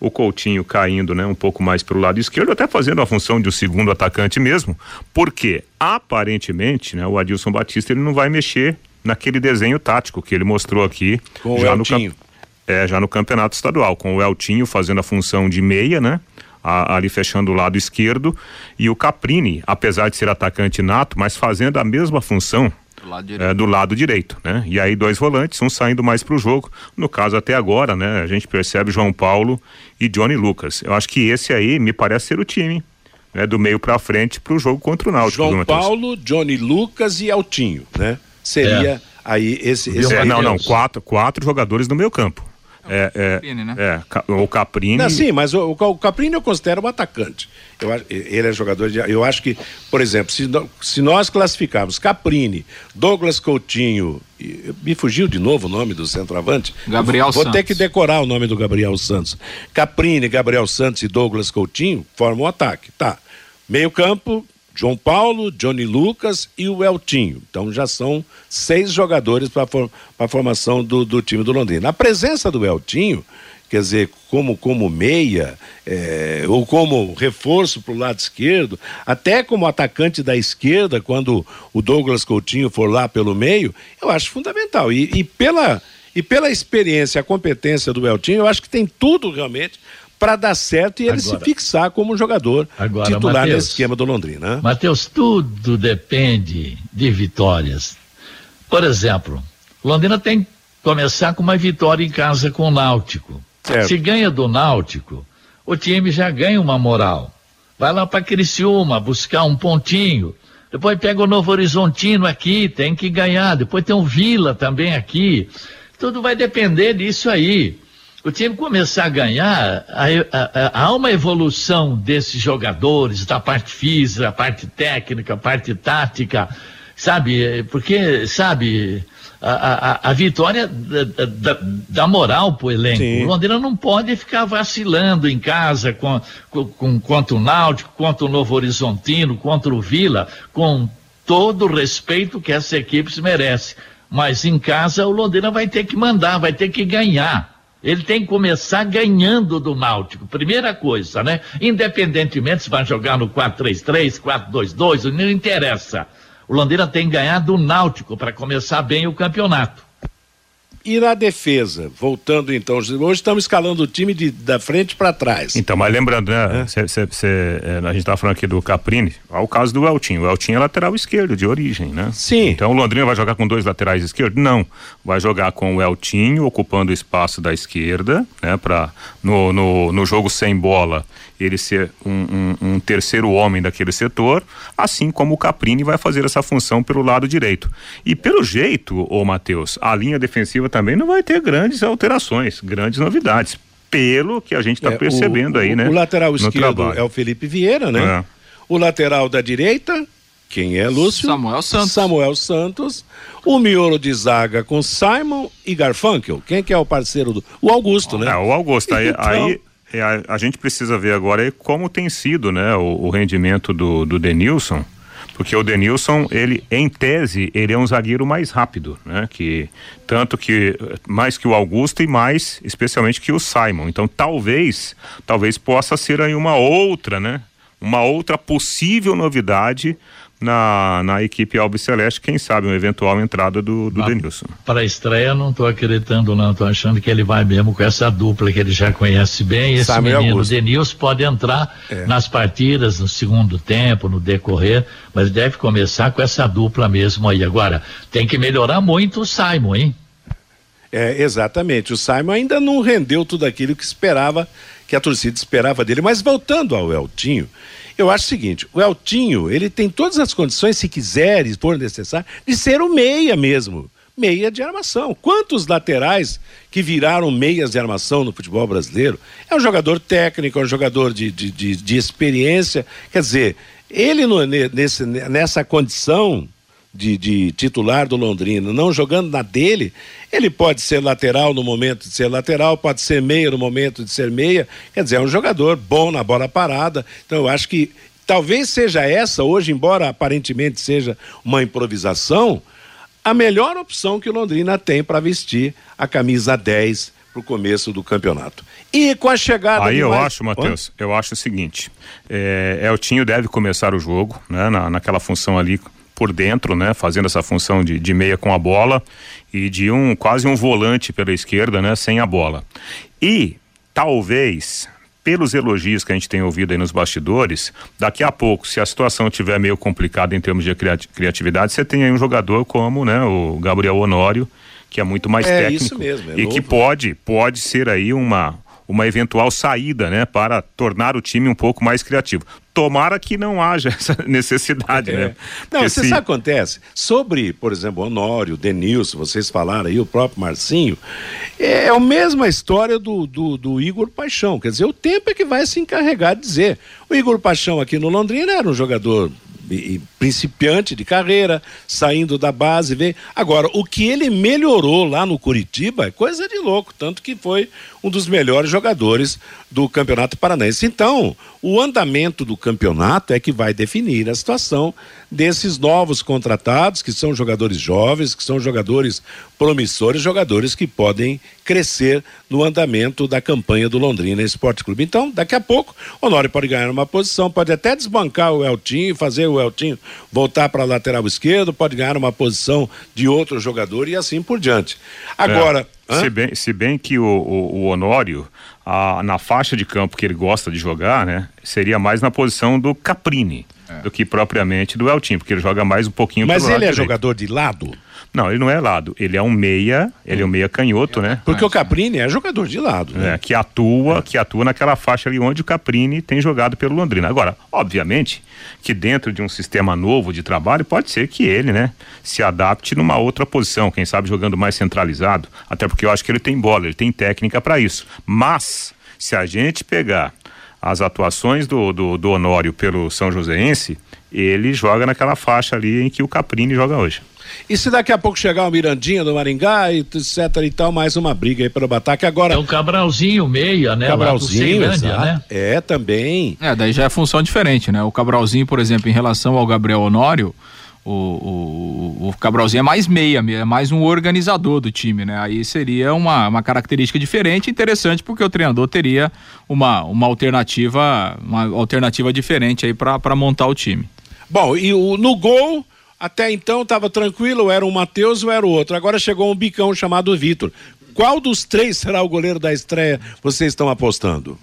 o Coutinho caindo, né, um pouco mais pelo lado esquerdo, até fazendo a função de um segundo atacante mesmo, porque aparentemente, né, o Adilson Batista ele não vai mexer naquele desenho tático que ele mostrou aqui Com o já no é, já no campeonato estadual, com o Eltinho fazendo a função de meia, né? A- ali fechando o lado esquerdo e o Caprini, apesar de ser atacante nato, mas fazendo a mesma função Do lado é, do lado direito, né? E aí dois volantes, um saindo mais para o jogo. No caso até agora, né? A gente percebe João Paulo e Johnny Lucas. Eu acho que esse aí me parece ser o time, né? Do meio para frente para o jogo contra o Náutico. João? Paulo, Johnny Lucas e Altinho, né? Seria aí esse, esse É, aí. não, não, quatro, quatro jogadores no meio campo. É, é, Caprini, né? é, o Caprini. Não, sim, mas o, o Caprini eu considero um atacante. Eu, ele é jogador de. Eu acho que, por exemplo, se, se nós classificarmos Caprini, Douglas Coutinho. e- Me fugiu de novo o nome do centroavante. Gabriel Vou Santos. ter que decorar o nome do Gabriel Santos. Caprini, Gabriel Santos e Douglas Coutinho formam o ataque. Tá. Meio-campo, João Paulo, Johnny Lucas e o Eltinho. Então já são seis jogadores para a formação do, do time do Londrina. A presença do Eltinho, quer dizer, como, como meia, eh, ou como reforço para o lado esquerdo, até como atacante da esquerda, quando o Douglas Coutinho for lá pelo meio, eu acho fundamental. E, e pela, e pela experiência, a competência do Eltinho, eu acho que tem tudo realmente para dar certo e ele Agora- se fixar como jogador Agora, titular Matheus. nesse esquema do Londrina. né? Matheus, tudo depende de vitórias. Por exemplo, Londrina tem que começar com uma vitória em casa com o Náutico. Certo. Se ganha do Náutico, o time já ganha uma moral. Vai lá para Criciúma buscar um pontinho. Depois pega o Novo Horizontino aqui, tem que ganhar. Depois tem o Vila também aqui. Tudo vai depender disso aí. O time começar a ganhar, há uma evolução desses jogadores, da parte física, a parte técnica, a parte tática, sabe? Porque, sabe, a, a- a vitória dá- dá- dá moral pro elenco. Sim. O Londrina não pode ficar vacilando em casa com, com, com- contra o Náutico, contra o Novo Horizontino, contra o Vila, com todo o respeito que essa equipe merece. Mas em casa o Londrina vai ter que mandar, vai ter que ganhar. Ele tem que começar ganhando do Náutico, primeira coisa, né? Independentemente se vai jogar no 4-3-3, 4-2-2, não interessa. O Londrina tem que ganhar do Náutico para começar bem o campeonato. E na defesa, voltando então, hoje estamos escalando o time de, da frente para trás. Então, mas lembrando, né? cê- cê- cê, é, a gente tá falando aqui do Caprini, olha o caso do Eltinho. O Eltinho é lateral esquerdo, de origem, né? Sim. Então o Londrina vai jogar com dois laterais esquerdos? Não. Vai jogar com o Eltinho ocupando o espaço da esquerda, né? Pra, no, no, no jogo sem bola, ele ser um, um- um terceiro homem daquele setor, assim como o Caprini vai fazer essa função pelo lado direito. E pelo jeito, ô Matheus, a linha defensiva também não vai ter grandes alterações, grandes novidades. Pelo que a gente está É, percebendo o, aí, o- né? O lateral esquerdo trabalho. é o Felipe Vieira, né? É. O lateral da direita, quem é Lúcio? Samuel Santos. Samuel Santos. O miolo de zaga com Simon e Garfunkel. Quem que é o parceiro do. O Augusto, né? É, o Augusto, aí, Então- aí é, a, a gente precisa ver agora aí como tem sido, né, o, o rendimento do, do Denilson, porque o Denilson, ele, em tese, ele é um zagueiro mais rápido, né, que, tanto que, mais que o Augusto e mais, especialmente que o Simon, então talvez, talvez possa ser aí uma outra, né, uma outra possível novidade na, na equipe Alves Celeste, quem sabe uma eventual entrada do, do Ah. Denilson. Para a estreia, não estou acreditando, não. Estou achando que ele vai mesmo com essa dupla que ele já conhece bem. Esse Samuel menino Augusto. Denilson pode entrar É. nas partidas no segundo tempo, no decorrer, mas deve começar com essa dupla mesmo aí. Agora, tem que melhorar muito o Simon, hein? É, exatamente. O Simon ainda não rendeu tudo aquilo que esperava, que a torcida esperava dele. Mas voltando ao Eltinho, eu acho o seguinte: o Eltinho, ele tem todas as condições, se quiser, se for necessário, de ser o meia mesmo. Meia de armação. Quantos laterais que viraram meias de armação no futebol brasileiro? É um jogador técnico, é um jogador de, de, de, de experiência. Quer dizer, ele no- ne- nesse, nessa condição de, de titular do Londrina, não jogando na dele, ele pode ser lateral no momento de ser lateral, pode ser meia no momento de ser meia. Quer dizer, é um jogador bom na bola parada. Então eu acho que talvez seja essa, hoje, embora aparentemente seja uma improvisação, a melhor opção que o Londrina tem para vestir a camisa 10 para o começo do campeonato. E com a chegada Aí eu mais... acho, Matheus, eu acho o seguinte: é, Eltinho deve começar o jogo, né? Na, naquela função ali por dentro, né? Fazendo essa função de, de meia com a bola e de um quase um volante pela esquerda, né? Sem a bola. E talvez pelos elogios que a gente tem ouvido aí nos bastidores, daqui a pouco, se a situação estiver meio complicada em termos de criatividade, você tem aí um jogador como, né, o Gabriel Honório, que é muito mais É técnico isso mesmo, é e novo. que pode, pode ser aí uma uma eventual saída, né, para tornar o time um pouco mais criativo. Tomara que não haja essa necessidade, né? É. Não, Porque você sabe o que acontece? Sobre, por exemplo, Honório, Denilson, vocês falaram aí, o próprio Marcinho, é a mesma história do, do, do Igor Paixão. Quer dizer, o tempo é que vai se encarregar de dizer. O Igor Paixão aqui no Londrina era um jogador principiante de carreira, saindo da base, veio. Agora, o que ele melhorou lá no Curitiba é coisa de louco, tanto que foi um dos melhores jogadores do Campeonato Paranaense. Então, o andamento do campeonato é que vai definir a situação desses novos contratados, que são jogadores jovens, que são jogadores promissores, jogadores que podem crescer no andamento da campanha do Londrina Esporte Clube. Então, daqui a pouco, o Honório pode ganhar uma posição, pode até desbancar o Eltinho, fazer o Eltinho voltar para a lateral esquerdo, pode ganhar uma posição de outro jogador e assim por diante. Agora, É, se, bem, se bem que o, o, o Honório, a- na faixa de campo que ele gosta de jogar, né, seria mais na posição do Caprini do que propriamente do Eltinho, porque ele joga mais um pouquinho mas ele é direito. jogador de lado? Não, ele não é lado, ele é um meia, ele é um meia canhoto, né? Porque o Caprini é jogador de lado. né? É, que atua, que atua naquela faixa ali onde o Caprini tem jogado pelo Londrina. Agora, obviamente, que dentro de um sistema novo de trabalho, pode ser que ele, né, se adapte numa outra posição, quem sabe jogando mais centralizado, até porque eu acho que ele tem bola, ele tem técnica para isso. Mas, se a gente pegar as atuações do, do, do Honório pelo São Joséense, ele joga naquela faixa ali em que o Caprini joga hoje. E se daqui a pouco chegar o Mirandinha do Maringá, e etc e tal, mais uma briga aí pelo ataque agora. É o Cabralzinho meia, né? Cabralzinho, né? É, também. É, daí já é função diferente, né? O Cabralzinho, por exemplo, em relação ao Gabriel Honório, o, o, o Cabralzinho é mais meia, é mais um organizador do time, né? Aí seria uma, uma característica diferente, interessante, porque o treinador teria uma, uma alternativa, uma alternativa diferente aí para montar o time. Bom, e o, no gol, até então estava tranquilo, era o Matheus ou era o outro. Agora chegou um bicão chamado Vitor. Qual dos três será o goleiro da estreia vocês estão apostando?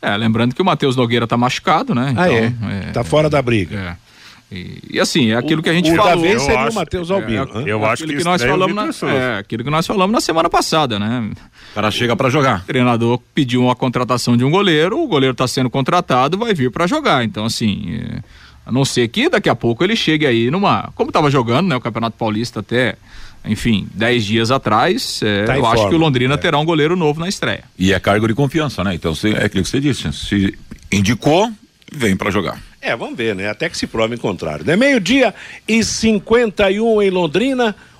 É, lembrando que o Matheus Nogueira tá machucado, né? ah, é? Tá fora da briga. É. E, e assim, é aquilo que a gente o falou. da vez Eu seria acho- o Matheus É, Albino. é, hã? Eu acho que que nós o falamos na, é, aquilo que nós falamos na semana passada, né? O cara chega pra jogar. O treinador pediu uma contratação de um goleiro, o goleiro está sendo contratado, vai vir para jogar. Então, assim, é, a não ser que daqui a pouco ele chegue aí numa. Como estava jogando, né? O Campeonato Paulista até, enfim, 10 dias atrás, é, Tá eu acho forma, que o Londrina é. terá um goleiro novo na estreia. E é cargo de confiança, né? Então se- é aquilo que você disse. Se indicou, vem pra jogar. É, vamos ver, né? Até que se prove em contrário. Né? Meio-dia e 51 em Londrina.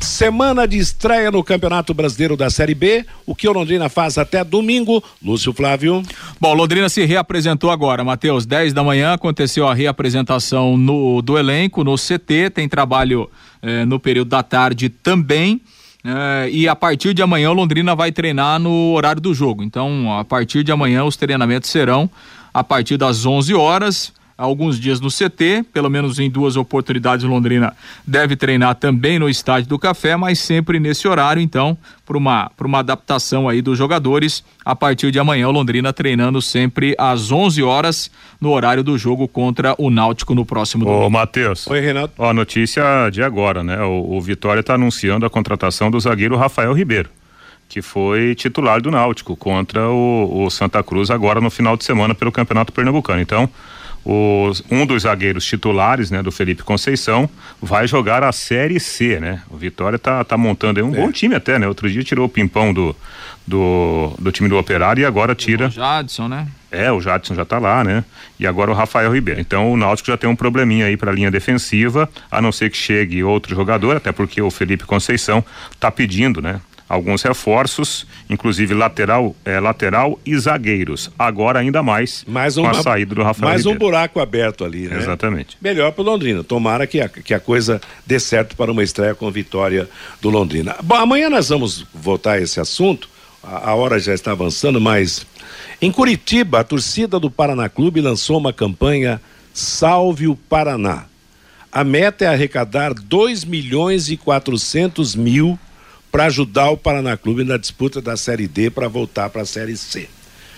Semana de estreia no Campeonato Brasileiro da Série B. O que o Londrina faz até domingo? Lúcio Flávio. Bom, Londrina se reapresentou agora, Matheus. 10 da manhã aconteceu a reapresentação no, do elenco no CT, tem trabalho eh, no período da tarde também. eh, e a partir de amanhã o Londrina vai treinar no horário do jogo. Então, a partir de amanhã os treinamentos serão a partir das 11 horas. Alguns dias no CT, pelo menos em duas oportunidades, o Londrina deve treinar também no Estádio do Café, mas sempre nesse horário, então, para uma, por uma adaptação aí dos jogadores. A partir de amanhã, o Londrina treinando sempre às 11 horas, no horário do jogo contra o Náutico no próximo Ô, domingo. Matheus. Oi, Renato. Ó, notícia de agora, né? O, o Vitória está anunciando a contratação do zagueiro Rafael Ribeiro, que foi titular do Náutico contra o, o Santa Cruz agora no final de semana pelo Campeonato Pernambucano. Então, os, um dos zagueiros titulares, né, do Felipe Conceição, vai jogar a Série C, né? O Vitória tá, tá montando aí um é. bom time até, né? Outro dia tirou o pimpão do, do, do time do Operário e agora tira. O Jadson, né? É, o Jadson já tá lá, né? E agora o Rafael Ribeiro. Então o Náutico já tem um probleminha aí para a linha defensiva, a não ser que chegue outro jogador, até porque o Felipe Conceição tá pedindo, né? Alguns reforços, inclusive lateral, é, lateral e zagueiros. Agora ainda mais, mais um, com a saída do Rafael Mais Ribeiro. um buraco aberto ali, né? Exatamente. Melhor para o Londrina. Tomara que a, que a coisa dê certo para uma estreia com vitória do Londrina. Bom, amanhã nós vamos voltar a esse assunto. A, a hora já está avançando, mas em Curitiba, a torcida do Paraná Clube lançou uma campanha Salve o Paraná. A meta é arrecadar 2 milhões e 400 mil para ajudar o Paraná Clube na disputa da Série D para voltar para a Série C.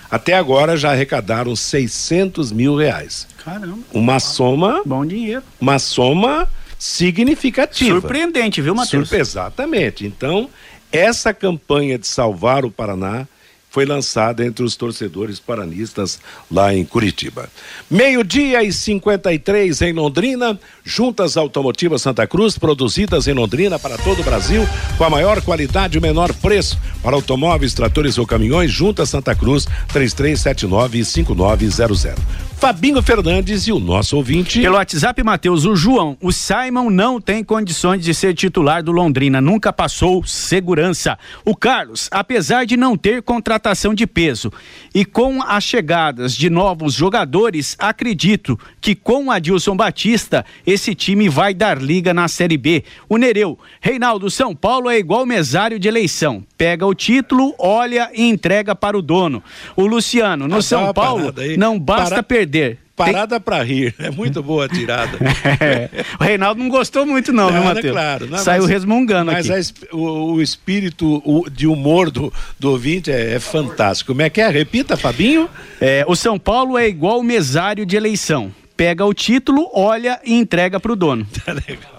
Até agora já arrecadaram 600 mil reais. Caramba. Uma soma. Bom dinheiro. Uma soma significativa. Surpreendente, viu, Matheus? Surpre exatamente. Então, essa campanha de salvar o Paraná foi lançada entre os torcedores paranistas lá em Curitiba. Meio-dia e 53 em Londrina, juntas automotivas Santa Cruz, produzidas em Londrina para todo o Brasil, com a maior qualidade e o menor preço. Para automóveis, tratores ou caminhões, juntas Santa Cruz, 3379-5900. Fabinho Fernandes e o nosso ouvinte. Pelo WhatsApp, Matheus, o João, o Simon não tem condições de ser titular do Londrina, nunca passou segurança. O Carlos, apesar de não ter contratação de peso e com as chegadas de novos jogadores, acredito que com o Adilson Batista, esse time vai dar liga na Série B. O Nereu, Reinaldo, São Paulo é igual mesário de eleição. Pega o título, olha e entrega para o dono. O Luciano, no ah, São Paulo, não basta Para... perder perder. Parada Tem... para rir, é muito boa a tirada. é. O Reinaldo não gostou muito não, não viu, Matheus? Claro. Não, Saiu mas, resmungando mas aqui. Mas o, o, espírito o, de humor do, do ouvinte é, é, fantástico. Como é que é? Repita, Fabinho. É, o São Paulo é igual o mesário de eleição. Pega o título, olha e entrega para o dono. Tá legal.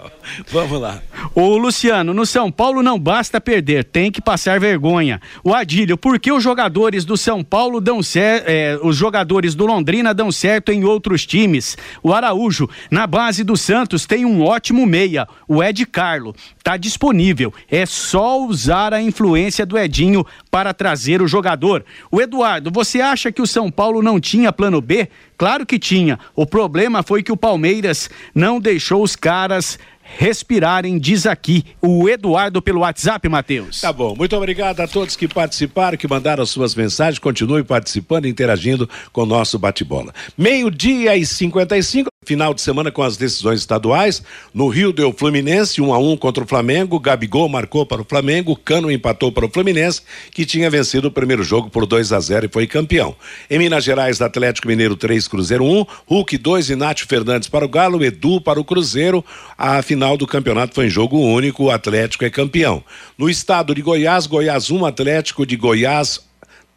Vamos lá. O Luciano, no São Paulo não basta perder, tem que passar vergonha. O Adílio, por que os jogadores do São Paulo dão certo, é, os jogadores do Londrina dão certo em outros times? O Araújo, na base do Santos tem um ótimo meia, o Ed Carlo. Tá disponível, é só usar a influência do Edinho para trazer o jogador. O Eduardo, você acha que o São Paulo não tinha plano B? Claro que tinha. O problema foi que o Palmeiras não deixou os caras respirarem, diz aqui o Eduardo pelo WhatsApp, Matheus. Tá bom, muito obrigado a todos que participaram, que mandaram suas mensagens, continue participando, interagindo com o nosso bate-bola. Meio-dia e 55, final de semana com as decisões estaduais. No Rio deu Fluminense 1 um a 1 um contra o Flamengo, Gabigol marcou para o Flamengo, Cano empatou para o Fluminense, que tinha vencido o primeiro jogo por 2 a 0 e foi campeão. Em Minas Gerais, Atlético Mineiro 3 Cruzeiro 1, Hulk 2 e Nath Fernandes para o Galo, Edu para o Cruzeiro. A final final do campeonato foi em jogo único, o Atlético é campeão. No estado de Goiás, Goiás 1, Atlético de Goiás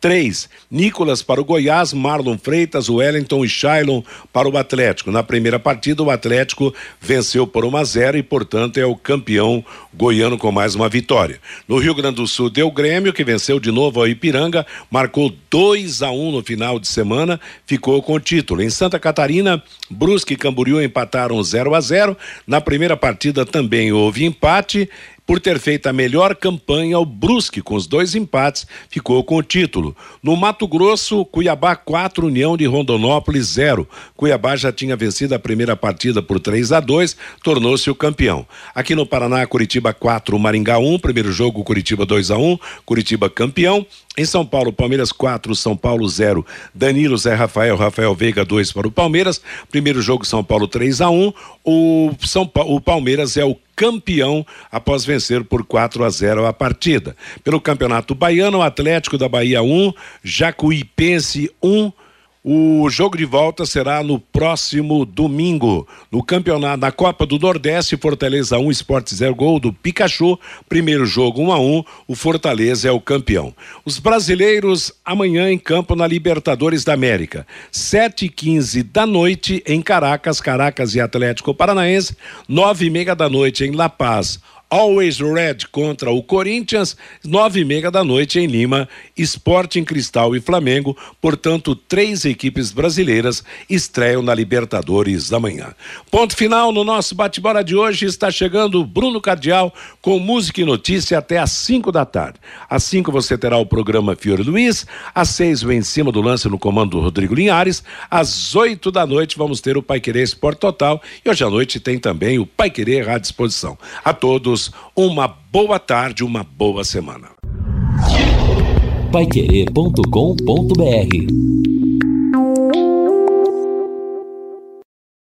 3. Nicolas para o Goiás, Marlon Freitas, Wellington e Shailon para o Atlético. Na primeira partida, o Atlético venceu por 1 a 0 e, portanto, é o campeão goiano com mais uma vitória. No Rio Grande do Sul, deu Grêmio, que venceu de novo a Ipiranga, marcou 2 a 1 no final de semana, ficou com o título. Em Santa Catarina, Brusque e Camboriú empataram 0 a 0. Na primeira partida também houve empate por ter feito a melhor campanha, o Brusque, com os dois empates, ficou com o título. No Mato Grosso, Cuiabá 4, União de Rondonópolis 0. Cuiabá já tinha vencido a primeira partida por 3 a 2, tornou-se o campeão. Aqui no Paraná, Curitiba 4, Maringá 1, primeiro jogo Curitiba 2 a 1, Curitiba campeão. Em São Paulo, Palmeiras 4, São Paulo 0. Danilo, Zé Rafael, Rafael Veiga 2 para o Palmeiras. Primeiro jogo São Paulo 3 a 1. O São pa... o Palmeiras é o campeão após vencer por 4 a 0 a partida. Pelo Campeonato Baiano, Atlético da Bahia 1, Jacuipense 1, o jogo de volta será no próximo domingo. No campeonato, na Copa do Nordeste, Fortaleza 1, Esporte 0 gol do Pikachu. Primeiro jogo 1 a 1 o Fortaleza é o campeão. Os brasileiros amanhã em campo na Libertadores da América. 7 e 15 da noite em Caracas, Caracas e Atlético Paranaense. 9 e meia da noite em La Paz. Always Red contra o Corinthians, nove e meia da noite em Lima, Sporting Cristal e Flamengo, portanto, três equipes brasileiras estreiam na Libertadores da manhã. Ponto final no nosso bate-bola de hoje, está chegando Bruno Cardial com música e notícia até às cinco da tarde. Às cinco você terá o programa Fiore Luiz, às seis o Em Cima do Lance no comando do Rodrigo Linhares, às oito da noite vamos ter o Pai Querer Esporte Total e hoje à noite tem também o Pai Querer à disposição. A todos, uma boa tarde, uma boa semana.